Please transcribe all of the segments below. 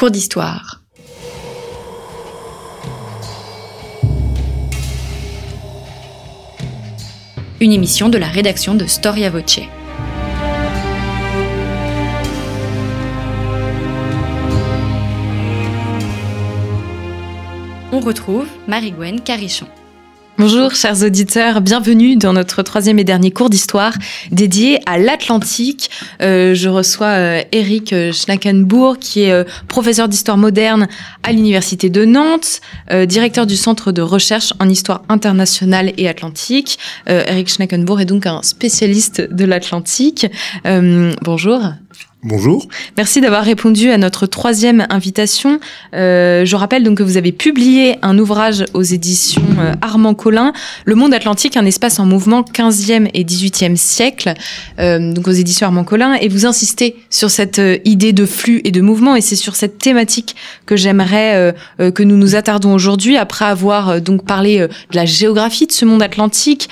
Cours d'histoire. Une émission de la rédaction de Storia Voce. On retrouve Marie-Gwen Carichon. Bonjour chers auditeurs, bienvenue dans notre troisième et dernier cours d'histoire dédié à l'Atlantique. Euh, je reçois euh, Eric Schnackenbourg qui est euh, professeur d'histoire moderne à l'Université de Nantes, euh, directeur du Centre de recherche en histoire internationale et atlantique. Euh, Eric Schnackenbourg est donc un spécialiste de l'Atlantique. bonjour. Bonjour. Merci d'avoir répondu à notre troisième invitation. Euh, je rappelle donc que vous avez publié un ouvrage aux éditions euh, Armand Collin, Le monde atlantique, un espace en mouvement 15e et 18e siècle, euh, donc aux éditions Armand Collin, et vous insistez sur cette euh, idée de flux et de mouvement, et c'est sur cette thématique que j'aimerais euh, que nous nous attardons aujourd'hui, après avoir donc parlé de la géographie de ce monde atlantique,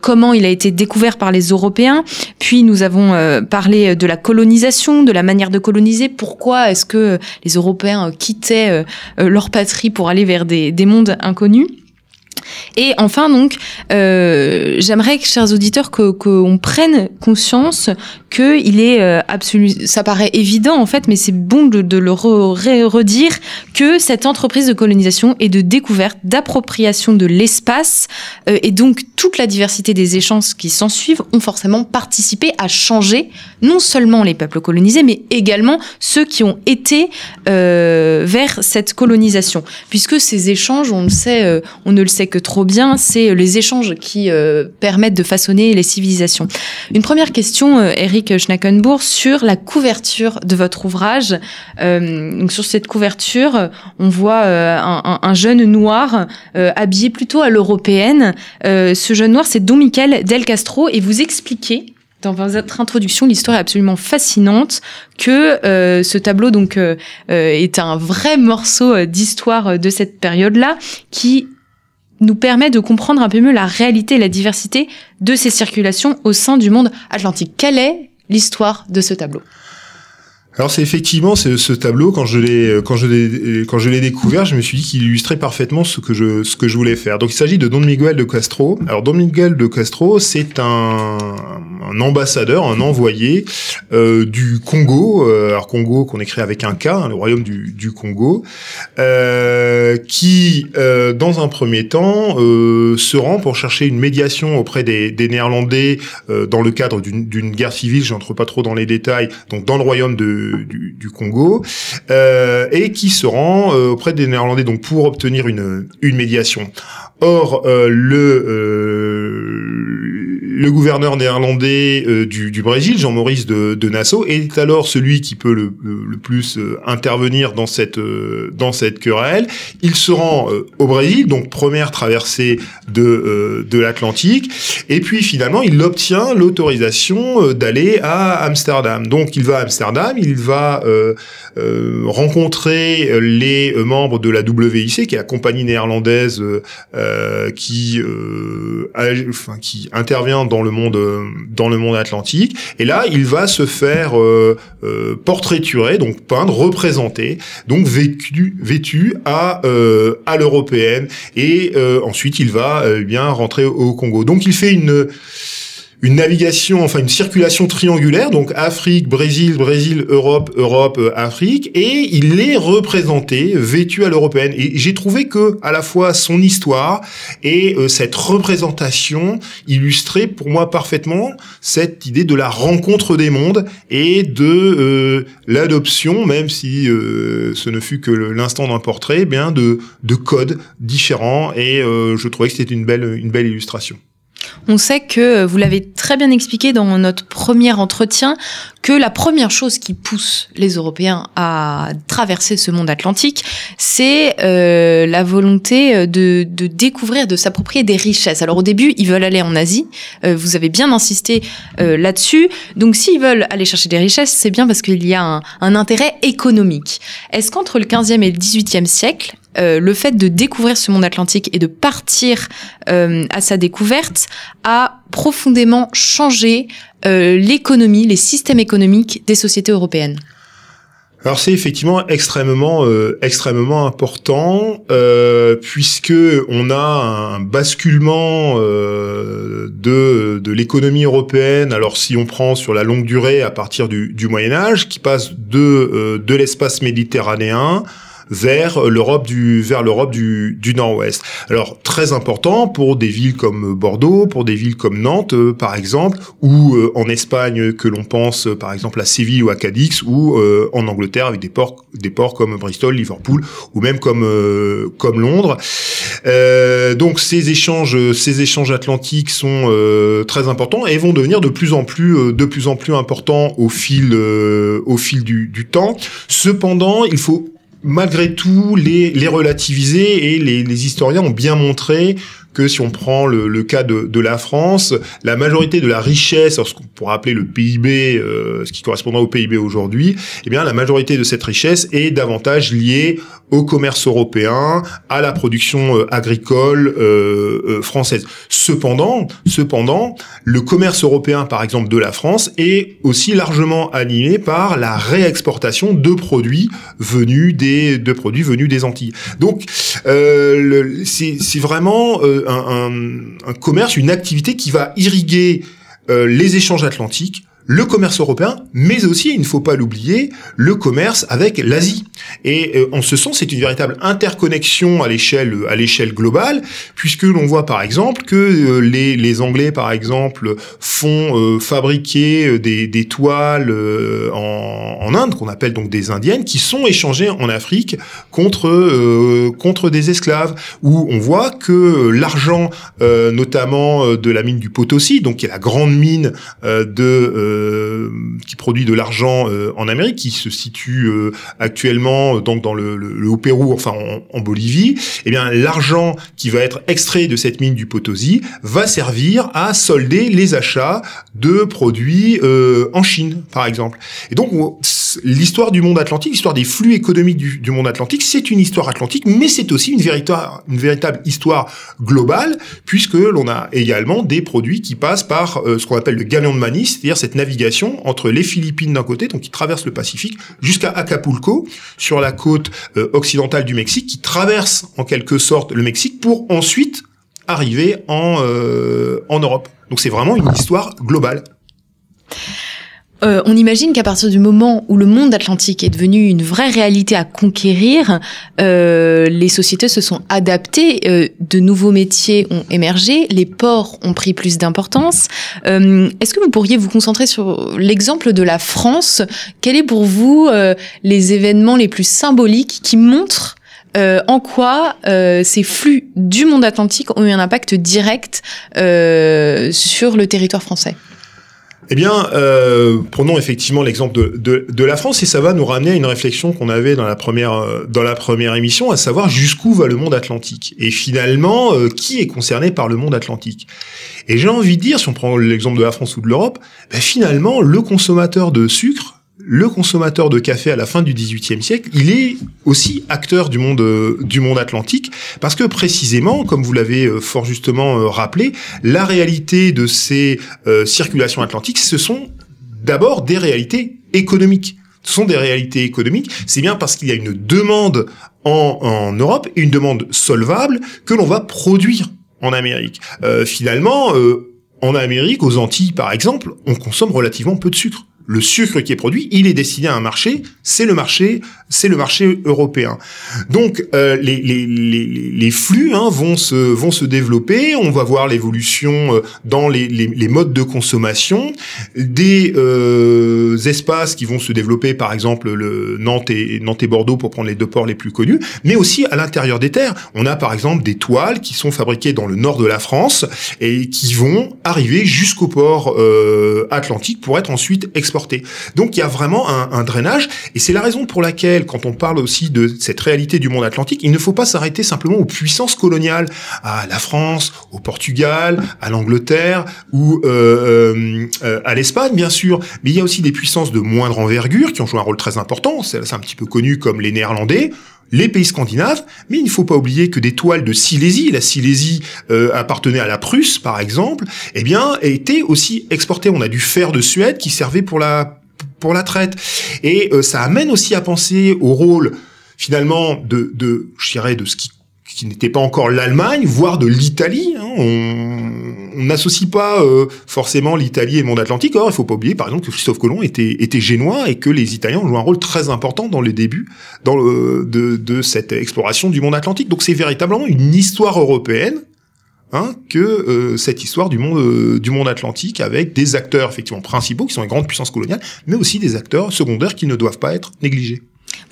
comment il a été découvert par les Européens, puis nous avons parlé de la colonisation de la manière de coloniser. Pourquoi est-ce que les Européens quittaient euh, leur patrie pour aller vers des, des mondes inconnus? Et enfin, donc, euh, j'aimerais, chers auditeurs, qu'on prenne conscience que il est euh, absolu. Ça paraît évident en fait, mais c'est bon de, le re, redire que cette entreprise de colonisation et de découverte, d'appropriation de l'espace euh, et donc toute la diversité des échanges qui s'en suivent ont forcément participé à changer non seulement les peuples colonisés, mais également ceux qui ont été euh, vers cette colonisation, puisque ces échanges, on le sait, euh, on ne le sait que trop bien, c'est les échanges qui euh, permettent de façonner les civilisations. Une première question, euh, Eric Schnackenbourg, sur la couverture de votre ouvrage. Euh, sur cette couverture, on voit euh, un, un, jeune noir euh, habillé plutôt à l'européenne. ce jeune noir, c'est Don Michel Del Castro, et vous expliquez dans votre introduction, l'histoire est absolument fascinante, que euh, ce tableau donc euh, est un vrai morceau d'histoire de cette période-là, qui nous permet de comprendre un peu mieux la réalité et la diversité de ces circulations au sein du monde atlantique. Quelle est l'histoire de ce tableau? Alors c'est effectivement ce, tableau quand je l'ai quand je découvert, je me suis dit qu'il illustrait parfaitement ce que je ce que je voulais faire. Donc il s'agit de Don Miguel de Castro. Alors Don Miguel de Castro, c'est un, un, ambassadeur, un envoyé euh, du Congo, euh, alors Congo qu'on écrit avec un K, hein, le royaume du, du Congo, euh, qui dans un premier temps se rend pour chercher une médiation auprès des, des Néerlandais dans le cadre d'une guerre civile. J'entre pas trop dans les détails. Donc dans le royaume de du, Congo, euh, et qui se rend euh, auprès des Néerlandais donc pour obtenir une, une médiation. Or, euh, le, le gouverneur néerlandais euh, du, Brésil, Jean-Maurice de, de, Nassau, est alors celui qui peut le, plus intervenir dans cette, dans cette querelle. Il se rend au Brésil, donc première traversée de, de l'Atlantique, et puis finalement, il obtient l'autorisation d'aller à Amsterdam. Donc, il va à Amsterdam, il va rencontrer les membres de la WIC, qui est la compagnie néerlandaise euh, qui, euh, enfin, qui intervient dans le monde, dans le monde atlantique. Et là, il va se faire euh, euh portraiturer, donc peindre, représenter, donc vêtu, vêtu à à l'européenne. Et ensuite, il va eh bien rentrer au Congo. Donc, il fait une une navigation, enfin une circulation triangulaire, donc Afrique, Brésil, Brésil, Europe, Europe, euh, Afrique, et il est représenté, vêtu à l'européenne. Et j'ai trouvé que à la fois son histoire et euh, cette représentation illustrait pour moi parfaitement cette idée de la rencontre des mondes et de euh, l'adoption, même si euh, ce ne fut que l'instant d'un portrait, eh bien de, de codes différents. Et je trouvais que c'était une belle, une belle illustration. On sait que, vous l'avez très bien expliqué dans notre premier entretien, que la première chose qui pousse les Européens à traverser ce monde atlantique, c'est euh, la volonté de, de, découvrir, de s'approprier des richesses. Alors au début, ils veulent aller en Asie, euh, vous avez bien insisté euh, là-dessus. Donc s'ils veulent aller chercher des richesses, c'est bien parce qu'il y a un, un intérêt économique. Est-ce qu'entre le 15e et le 18e siècle, euh, le fait de découvrir ce monde atlantique et de partir euh, à sa découverte a profondément changé euh, l'économie, les systèmes économiques des sociétés européennes. alors c'est effectivement extrêmement euh, extrêmement important euh, puisque on a un basculement euh, de de l'économie européenne. Alors si on prend sur la longue durée à partir du, du Moyen Âge, qui passe de euh, de l'espace méditerranéen vers l'Europe du vers l'Europe du, du Nord-Ouest. Alors très important pour des villes comme Bordeaux, pour des villes comme Nantes euh, par exemple, ou euh, en Espagne que l'on pense euh, par exemple à Séville ou à Cadix, ou en Angleterre avec des ports des ports comme Bristol, Liverpool ou même comme comme Londres. donc ces échanges ces échanges atlantiques sont très importants et vont devenir de plus en plus de plus en plus importants au fil au fil du, du temps. Cependant, il faut malgré tout les, relativiser et les historiens ont bien montré que si on prend le, le cas de, de, la France, la majorité de la richesse, ce qu'on pourrait appeler le PIB, euh, ce qui correspondra au PIB aujourd'hui, eh bien la majorité de cette richesse est davantage liée au commerce européen, à la production euh, agricole euh, euh, française. Cependant, cependant, le commerce européen, par exemple, de la France est aussi largement animé par la réexportation de produits venus des de produits venus des Antilles. Donc, c'est vraiment un, commerce, une activité qui va irriguer euh, les échanges atlantiques, le commerce européen, mais aussi, il ne faut pas l'oublier, le commerce avec l'Asie. Et euh, en ce sens, c'est une véritable interconnexion à l'échelle à l'échelle globale, puisque l'on voit par exemple que euh, les, les Anglais, par exemple, font euh, fabriquer des, des toiles en, en, Inde, qu'on appelle donc des indiennes, qui sont échangées en Afrique contre contre des esclaves, où on voit que l'argent, notamment de la mine du Potosi, donc qui est la grande mine de euh, qui produit de l'argent euh, en Amérique, qui se situe euh, actuellement donc dans le, le, Haut Pérou, enfin en, Bolivie, eh bien l'argent qui va être extrait de cette mine du Potosi va servir à solder les achats de produits en Chine, par exemple. Et donc l'histoire du monde atlantique, l'histoire des flux économiques du, du monde atlantique, c'est une histoire atlantique, mais c'est aussi une véritable, une véritable histoire globale, puisque l'on a également des produits qui passent par ce qu'on appelle le galion de Manille, c'est-à-dire cette navigation entre les Philippines d'un côté, donc qui traverse le Pacifique, jusqu'à Acapulco, sur la côte euh, occidentale du Mexique, qui traverse en quelque sorte le Mexique pour ensuite arriver en, euh, en Europe. Donc c'est vraiment une histoire globale. Euh, on imagine qu'à partir du moment où le monde atlantique est devenu une vraie réalité à conquérir, euh, les sociétés se sont adaptées, euh, de nouveaux métiers ont émergé, les ports ont pris plus d'importance. Euh, est-ce que vous pourriez vous concentrer sur l'exemple de la France? Quels est pour vous euh, les événements les plus symboliques qui montrent en quoi ces flux du monde atlantique ont eu un impact direct sur le territoire français? Eh bien, euh, prenons effectivement l'exemple de, de, la France et ça va nous ramener à une réflexion qu'on avait dans la première euh, dans la première émission, à savoir jusqu'où va le monde atlantique et finalement euh, qui est concerné par le monde atlantique? Et j'ai envie de dire, si on prend l'exemple de la France ou de l'Europe, ben finalement le consommateur de sucre le consommateur de café à la fin du XVIIIe siècle, il est aussi acteur du monde euh, du monde atlantique parce que précisément, comme vous l'avez euh, fort justement euh, rappelé, la réalité de ces circulations atlantiques, ce sont d'abord des réalités économiques. Ce sont des réalités économiques. C'est bien parce qu'il y a une demande en, en Europe et une demande solvable que l'on va produire en Amérique. finalement, en Amérique, aux Antilles par exemple, on consomme relativement peu de sucre le sucre qui est produit, il est destiné à un marché, c'est le marché, c'est le marché européen. Donc euh, les, les, les, les, flux hein, vont se vont se développer. On va voir l'évolution euh, dans les, les, modes de consommation, des euh, espaces qui vont se développer, par exemple le Nantes et Nantes et Bordeaux pour prendre les deux ports les plus connus, mais aussi à l'intérieur des terres. On a par exemple des toiles qui sont fabriquées dans le nord de la France et qui vont arriver jusqu'au port euh, atlantique pour être ensuite exportées donc il y a vraiment un, drainage, et c'est la raison pour laquelle, quand on parle aussi de cette réalité du monde atlantique, il ne faut pas s'arrêter simplement aux puissances coloniales, à la France, au Portugal, à l'Angleterre ou euh, euh, à l'Espagne, bien sûr. Mais il y a aussi des puissances de moindre envergure qui ont joué un rôle très important. C'est un petit peu connu comme les Néerlandais les pays scandinaves, mais il ne faut pas oublier que des toiles de Silésie, la Silésie euh, appartenait à la Prusse par exemple, eh bien, étaient aussi exportées. On a du fer de Suède qui servait pour la pour la traite. Et ça amène aussi à penser au rôle finalement de, de je de ce qui qui n'était pas encore l'Allemagne, voire de l'Italie. Hein. N'associe pas euh, forcément l'Italie et le monde atlantique. Or, il faut pas oublier, par exemple, que Christophe Colomb était, était génois et que les Italiens ont joué un rôle très important dans les débuts dans le, de, de cette exploration du monde atlantique. Donc, c'est véritablement une histoire européenne Hein, que euh, cette histoire du monde euh, du monde atlantique avec des acteurs effectivement principaux qui sont les grandes puissances coloniales, mais aussi des acteurs secondaires qui ne doivent pas être négligés.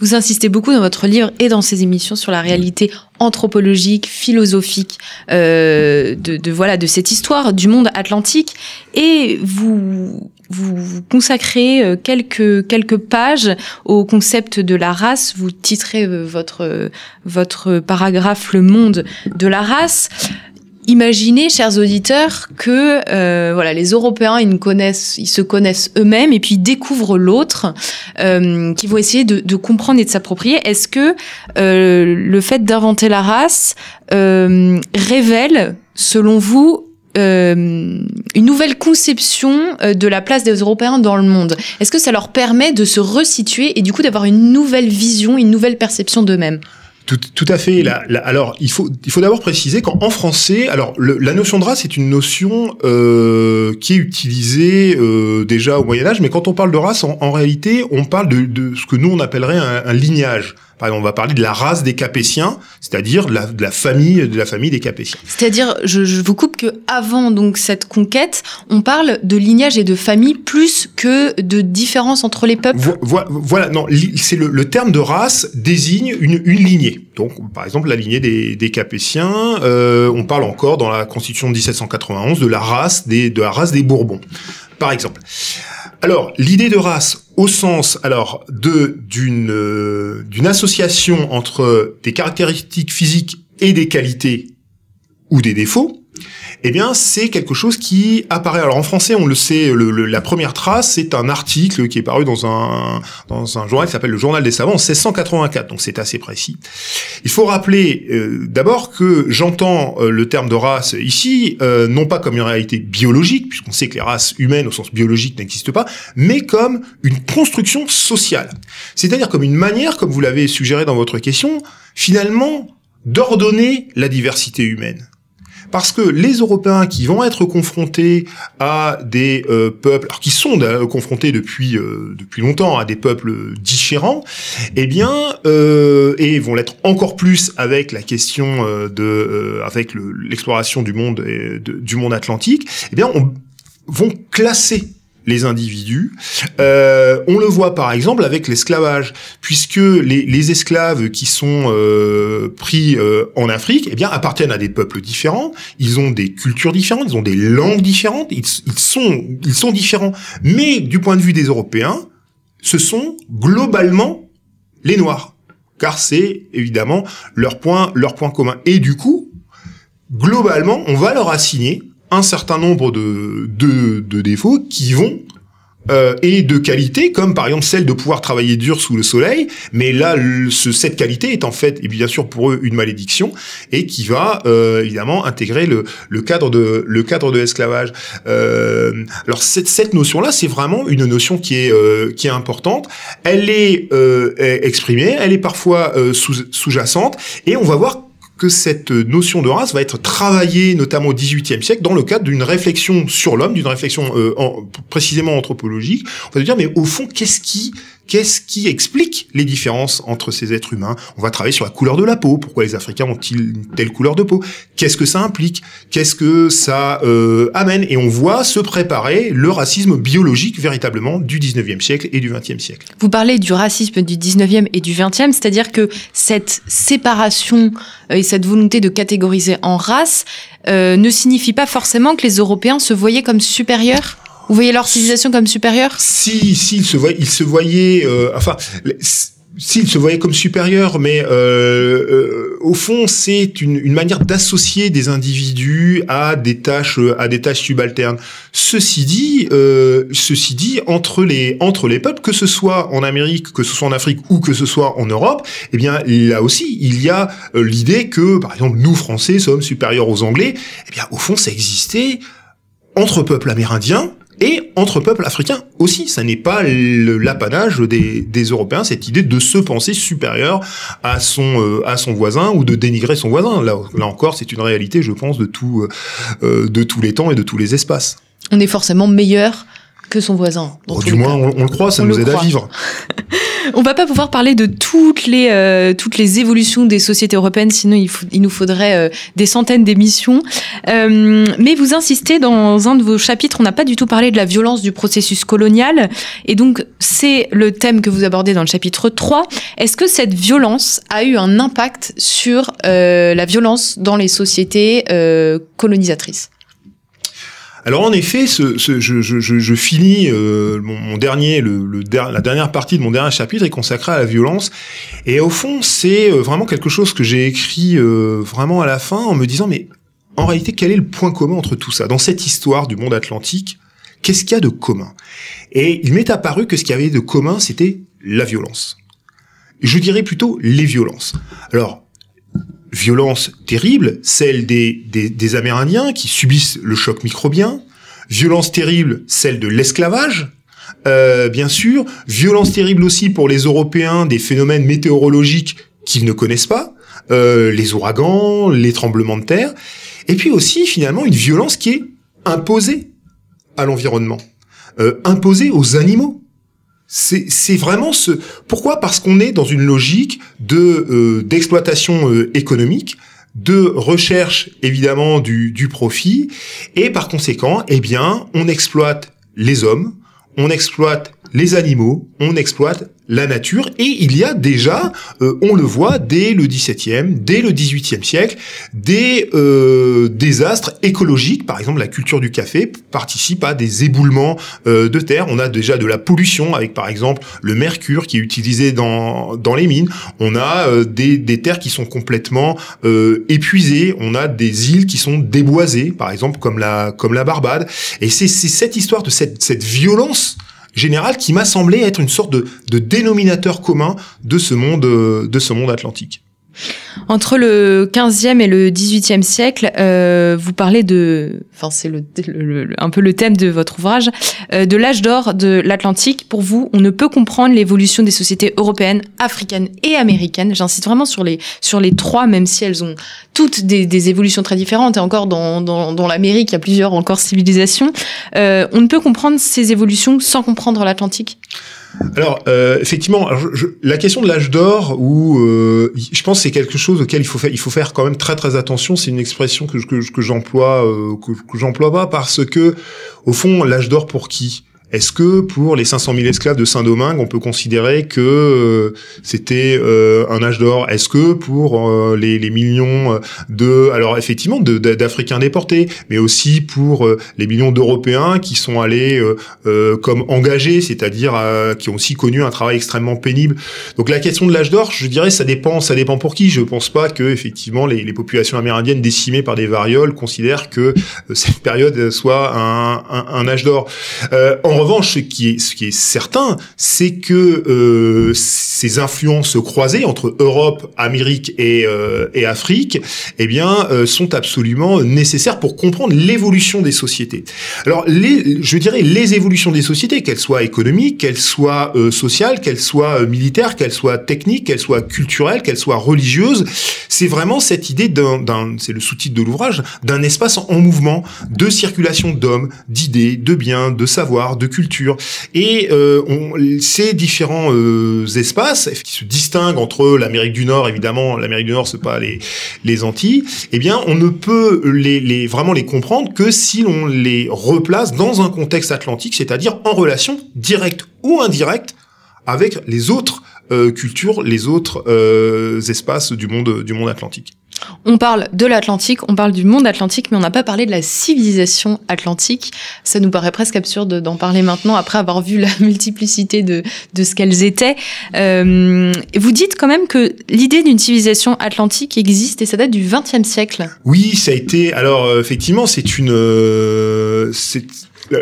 Vous insistez beaucoup dans votre livre et dans ces émissions sur la réalité anthropologique, philosophique euh, de, voilà de cette histoire du monde atlantique et vous vous, consacrez euh, quelques quelques pages au concept de la race. Vous titrez euh, votre votre paragraphe Le monde de la race. Imaginez, chers auditeurs, que euh, voilà, les Européens, ils, se connaissent eux-mêmes et puis ils découvrent l'autre, euh, qui vont essayer de, comprendre et de s'approprier. Est-ce que euh, le fait d'inventer la race euh, révèle, selon vous, une nouvelle conception de la place des Européens dans le monde? Est-ce que ça leur permet de se resituer et du coup d'avoir une nouvelle vision, une nouvelle perception d'eux-mêmes? Tout, à fait. Alors, il faut, d'abord préciser qu'en français, alors le, la notion de race est une notion euh, qui est utilisée euh, déjà au Moyen Âge, mais quand on parle de race, en, réalité, on parle de, ce que nous on appellerait un lignage. Par exemple, on va parler de la race des Capétiens, c'est-à-dire de la, de la, famille de la famille des Capétiens. C'est-à-dire, je, je, vous coupe que avant donc cette conquête, on parle de lignage et de famille plus que de différence entre les peuples. Voilà, voilà non, c'est le, le, terme de race désigne une, une lignée. Donc, par exemple, la lignée des, des Capétiens. Euh, on parle encore dans la Constitution de 1791 de la race des de la race des Bourbons, par exemple. Alors, l'idée de race au sens alors de d'une euh, d'une association entre des caractéristiques physiques et des qualités ou des défauts eh bien, c'est quelque chose qui apparaît. Alors en français, on le sait, le, la première trace, c'est un article qui est paru dans un dans un journal qui s'appelle le Journal des Savants en 1684. Donc c'est assez précis. Il faut rappeler euh, d'abord que j'entends euh, le terme de race ici euh, non pas comme une réalité biologique, puisqu'on sait que les races humaines au sens biologique n'existent pas, mais comme une construction sociale. C'est-à-dire comme une manière, comme vous l'avez suggéré dans votre question, finalement d'ordonner la diversité humaine parce que les Européens qui vont être confrontés à des euh, peuples, alors qui sont confrontés depuis euh, depuis longtemps à des peuples différents, eh bien, euh, et vont l'être encore plus avec la question euh, de, euh, avec l'exploration du monde et du monde atlantique, eh bien, on, vont classer les individus. Euh, on le voit par exemple avec l'esclavage, puisque les, les, esclaves qui sont euh, pris euh, en Afrique, eh bien, appartiennent à des peuples différents. Ils ont des cultures différentes, ils ont des langues différentes. Ils, ils sont, ils sont différents. Mais du point de vue des Européens, ce sont globalement les Noirs, car c'est évidemment leur point, leur point commun. Et du coup, globalement, on va leur assigner un certain nombre de, de, de défauts qui vont euh, et de qualité, comme par exemple celle de pouvoir travailler dur sous le soleil, mais là, ce, cette qualité est en fait, et bien sûr pour eux, une malédiction, et qui va euh, évidemment intégrer le, le, cadre de le cadre de l'esclavage. Euh, alors cette, cette notion-là, c'est vraiment une notion qui est euh, qui est importante. Elle est euh, exprimée, elle est parfois euh, sous, sous-jacente, et on va voir que cette notion de race va être travaillée notamment au XVIIIe siècle dans le cadre d'une réflexion sur l'homme, d'une réflexion euh, en, précisément anthropologique. On va se dire mais au fond qu'est-ce qui Qu'est-ce qui explique les différences entre ces êtres humains? On va travailler sur la couleur de la peau. Pourquoi les Africains ont-ils une telle couleur de peau? Qu'est-ce que ça implique? Qu'est-ce que ça euh, amène? Et on voit se préparer le racisme biologique véritablement du 19e siècle et du 20e siècle. Vous parlez du racisme du 19e et du 20e, c'est-à-dire que cette séparation euh, et cette volonté de catégoriser en race euh, ne signifie pas forcément que les Européens se voyaient comme supérieurs? Vous voyez leur civilisation comme supérieure? Si, si, ils se voyaient, euh, enfin, s'ils se voyaient comme supérieurs, mais euh, euh, au fond, c'est une, une, manière d'associer des individus à des tâches, à des tâches subalternes. Ceci dit, euh, ceci dit, entre les entre les peuples, que ce soit en Amérique, que ce soit en Afrique ou que ce soit en Europe, eh bien là aussi, il y a euh, l'idée que, par exemple, nous Français sommes supérieurs aux Anglais. Eh bien, au fond, ça existait entre peuples amérindiens et entre peuples africains aussi. Ça n'est pas l'apanage des, des, Européens, cette idée de se penser supérieur à son, euh, à son voisin ou de dénigrer son voisin. Là, là encore, c'est une réalité, je pense, de, tout, euh, de tous les temps et de tous les espaces. On est forcément meilleur que son voisin. du moins, on, le croit, ça nous aide à vivre. on va pas pouvoir parler de toutes les euh, toutes les évolutions des sociétés européennes, sinon il, nous faudrait euh, des centaines d'émissions. Euh, mais vous insistez dans un de vos chapitres, on n'a pas du tout parlé de la violence du processus colonial, et donc c'est le thème que vous abordez dans le chapitre 3. Est-ce que cette violence a eu un impact sur la violence dans les sociétés colonisatrices? Alors en effet, je, finis euh, mon, dernier, la dernière partie de mon dernier chapitre est consacrée à la violence. Et au fond, c'est euh, vraiment quelque chose que j'ai écrit euh, vraiment à la fin en me disant mais en réalité, quel est le point commun entre tout ça? Dans cette histoire du monde atlantique, qu'est-ce qu'il y a de commun? Et il m'est apparu que ce qu'il y avait de commun, c'était la violence. Je dirais plutôt les violences. Alors, violence terrible, celle des, Amérindiens qui subissent le choc microbien, violence terrible, celle de l'esclavage, euh, bien sûr, violence terrible aussi pour les Européens des phénomènes météorologiques qu'ils ne connaissent pas, euh, les ouragans, les tremblements de terre, et puis aussi finalement une violence qui est imposée à l'environnement, euh, imposée aux animaux. C'est vraiment ce. Pourquoi? Parce qu'on est dans une logique de euh, d'exploitation euh, économique, de recherche évidemment du, du profit, et par conséquent, eh bien, on exploite les hommes, on exploite les animaux, on exploite la nature et il y a déjà, euh, on le voit dès le XVIIe, dès le XVIIIe siècle, des euh, désastres écologiques. Par exemple, la culture du café participe à des éboulements euh, de terre. On a déjà de la pollution avec, par exemple, le mercure qui est utilisé dans dans les mines. On a des, des terres qui sont complètement épuisées. On a des îles qui sont déboisées, par exemple comme la comme la Barbade. Et c'est cette histoire de cette cette violence général qui m'a semblé être une sorte de, dénominateur commun de ce monde, de ce monde atlantique. Entre le 15e et le 18e siècle, euh, vous parlez de, enfin c'est le, un peu le thème de votre ouvrage, euh, de l'âge d'or de l'Atlantique. Pour vous, on ne peut comprendre l'évolution des sociétés européennes, africaines et américaines. J'insiste vraiment sur les sur les trois, même si elles ont toutes des, des évolutions très différentes. Et encore dans dans, dans l'Amérique, il y a plusieurs encore civilisations. Euh, on ne peut comprendre ces évolutions sans comprendre l'Atlantique? Alors, euh, effectivement, la question de l'âge d'or, où euh, je pense c'est quelque chose auquel il faut faire, il faut faire quand même très très attention. C'est une expression que, que, que j'emploie, euh, que, que j'emploie pas parce que, au fond, l'âge d'or pour qui? Est-ce que pour les 500 000 esclaves de Saint-Domingue, on peut considérer que euh, c'était euh, un âge d'or? Est-ce que pour euh, les, les, millions de, alors effectivement, d'Africains déportés, mais aussi pour les millions d'Européens qui sont allés comme engagés, c'est-à-dire qui ont aussi connu un travail extrêmement pénible? Donc la question de l'âge d'or, je dirais, ça dépend, ça dépend pour qui. Je pense pas que effectivement les, les populations amérindiennes décimées par des varioles considèrent que cette période soit un, un, un âge d'or. Revanche, ce qui est, certain, c'est que euh, ces influences croisées entre Europe, Amérique et, euh, Afrique, eh bien, euh, sont absolument nécessaires pour comprendre l'évolution des sociétés. Alors, je dirais les évolutions des sociétés, qu'elles soient économiques, qu'elles soient sociales, qu'elles soient militaires, qu'elles soient techniques, qu'elles soient culturelles, qu'elles soient religieuses, c'est vraiment cette idée d'un, c'est le sous-titre de l'ouvrage, d'un espace en mouvement, de circulation d'hommes, d'idées, de biens, de savoir, de culture. Et euh, on, ces différents euh, espaces qui se distinguent entre l'Amérique du Nord, évidemment, l'Amérique du Nord, c'est pas les, les Antilles, eh bien, on ne peut les, les, vraiment les comprendre que si l'on les replace dans un contexte atlantique, c'est-à-dire en relation directe ou indirecte avec les autres euh, cultures, les autres euh, espaces du monde, du monde atlantique. On parle de l'Atlantique, on parle du monde atlantique, mais on n'a pas parlé de la civilisation atlantique. Ça nous paraît presque absurde d'en parler maintenant après avoir vu la multiplicité de, de ce qu'elles étaient. Euh, vous dites quand même que l'idée d'une civilisation atlantique existe et ça date du XXe siècle. Oui, ça a été. Alors effectivement, c'est une. Euh,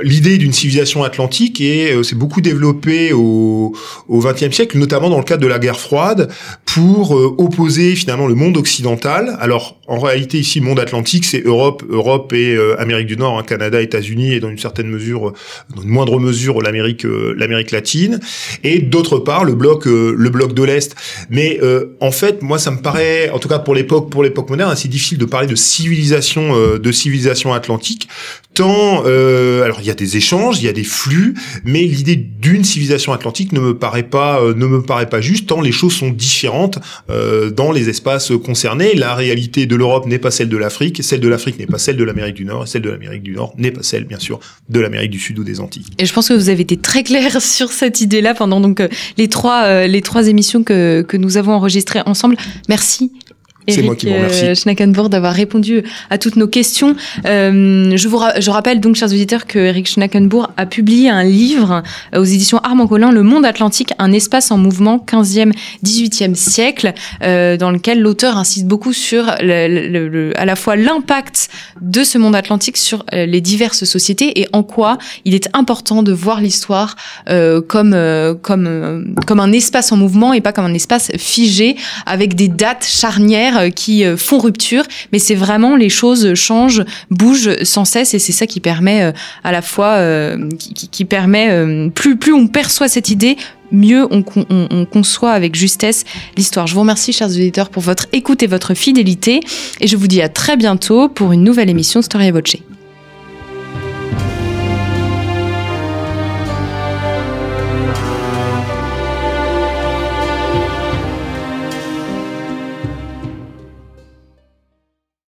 l'idée d'une civilisation atlantique et c'est beaucoup développé au XXe siècle, notamment dans le cadre de la guerre froide, pour opposer finalement le monde occidental. Alors en réalité ici, le monde atlantique, c'est Europe, Europe et Amérique du Nord, hein, Canada, États-Unis et dans une certaine mesure, dans une moindre mesure, l'Amérique l'Amérique latine. Et d'autre part, le bloc le bloc de l'Est. Mais en fait, moi, ça me paraît, en tout cas pour l'époque, pour l'époque moderne, assez difficile de parler de civilisation, euh, de civilisation atlantique. Tant, euh, alors il y a des échanges, il y a des flux, mais l'idée d'une civilisation atlantique ne me paraît pas, euh, ne me paraît pas juste. Tant les choses sont différentes dans les espaces concernés. La réalité de l'Europe n'est pas celle de l'Afrique, celle de l'Afrique n'est pas celle de l'Amérique du Nord, et celle de l'Amérique du Nord n'est pas celle, bien sûr, de l'Amérique du Sud ou des Antilles. Et je pense que vous avez été très clair sur cette idée-là pendant donc les trois les trois émissions que que nous avons enregistrées ensemble. Merci c'est moi qui vous remercie. Euh, Schnackenbourg d'avoir répondu à toutes nos questions. Euh, je vous je rappelle donc, chers auditeurs, que Eric Schnackenbourg a publié un livre euh, aux éditions Armand Collin, Le Monde Atlantique, un espace en mouvement 15e, 18e siècle, euh, dans lequel l'auteur insiste beaucoup sur le, le, à la fois l'impact de ce monde atlantique sur euh, les diverses sociétés et en quoi il est important de voir l'histoire euh, comme comme comme un espace en mouvement et pas comme un espace figé avec des dates charnières euh, qui euh, font rupture, mais c'est vraiment les choses changent, bougent sans cesse et c'est ça qui permet euh, à la fois, qui, permet, plus, plus on perçoit cette idée, mieux on, conçoit avec justesse l'histoire. Je vous remercie, chers auditeurs, pour votre écoute et votre fidélité. Et je vous dis à très bientôt pour une nouvelle émission Storia Voce.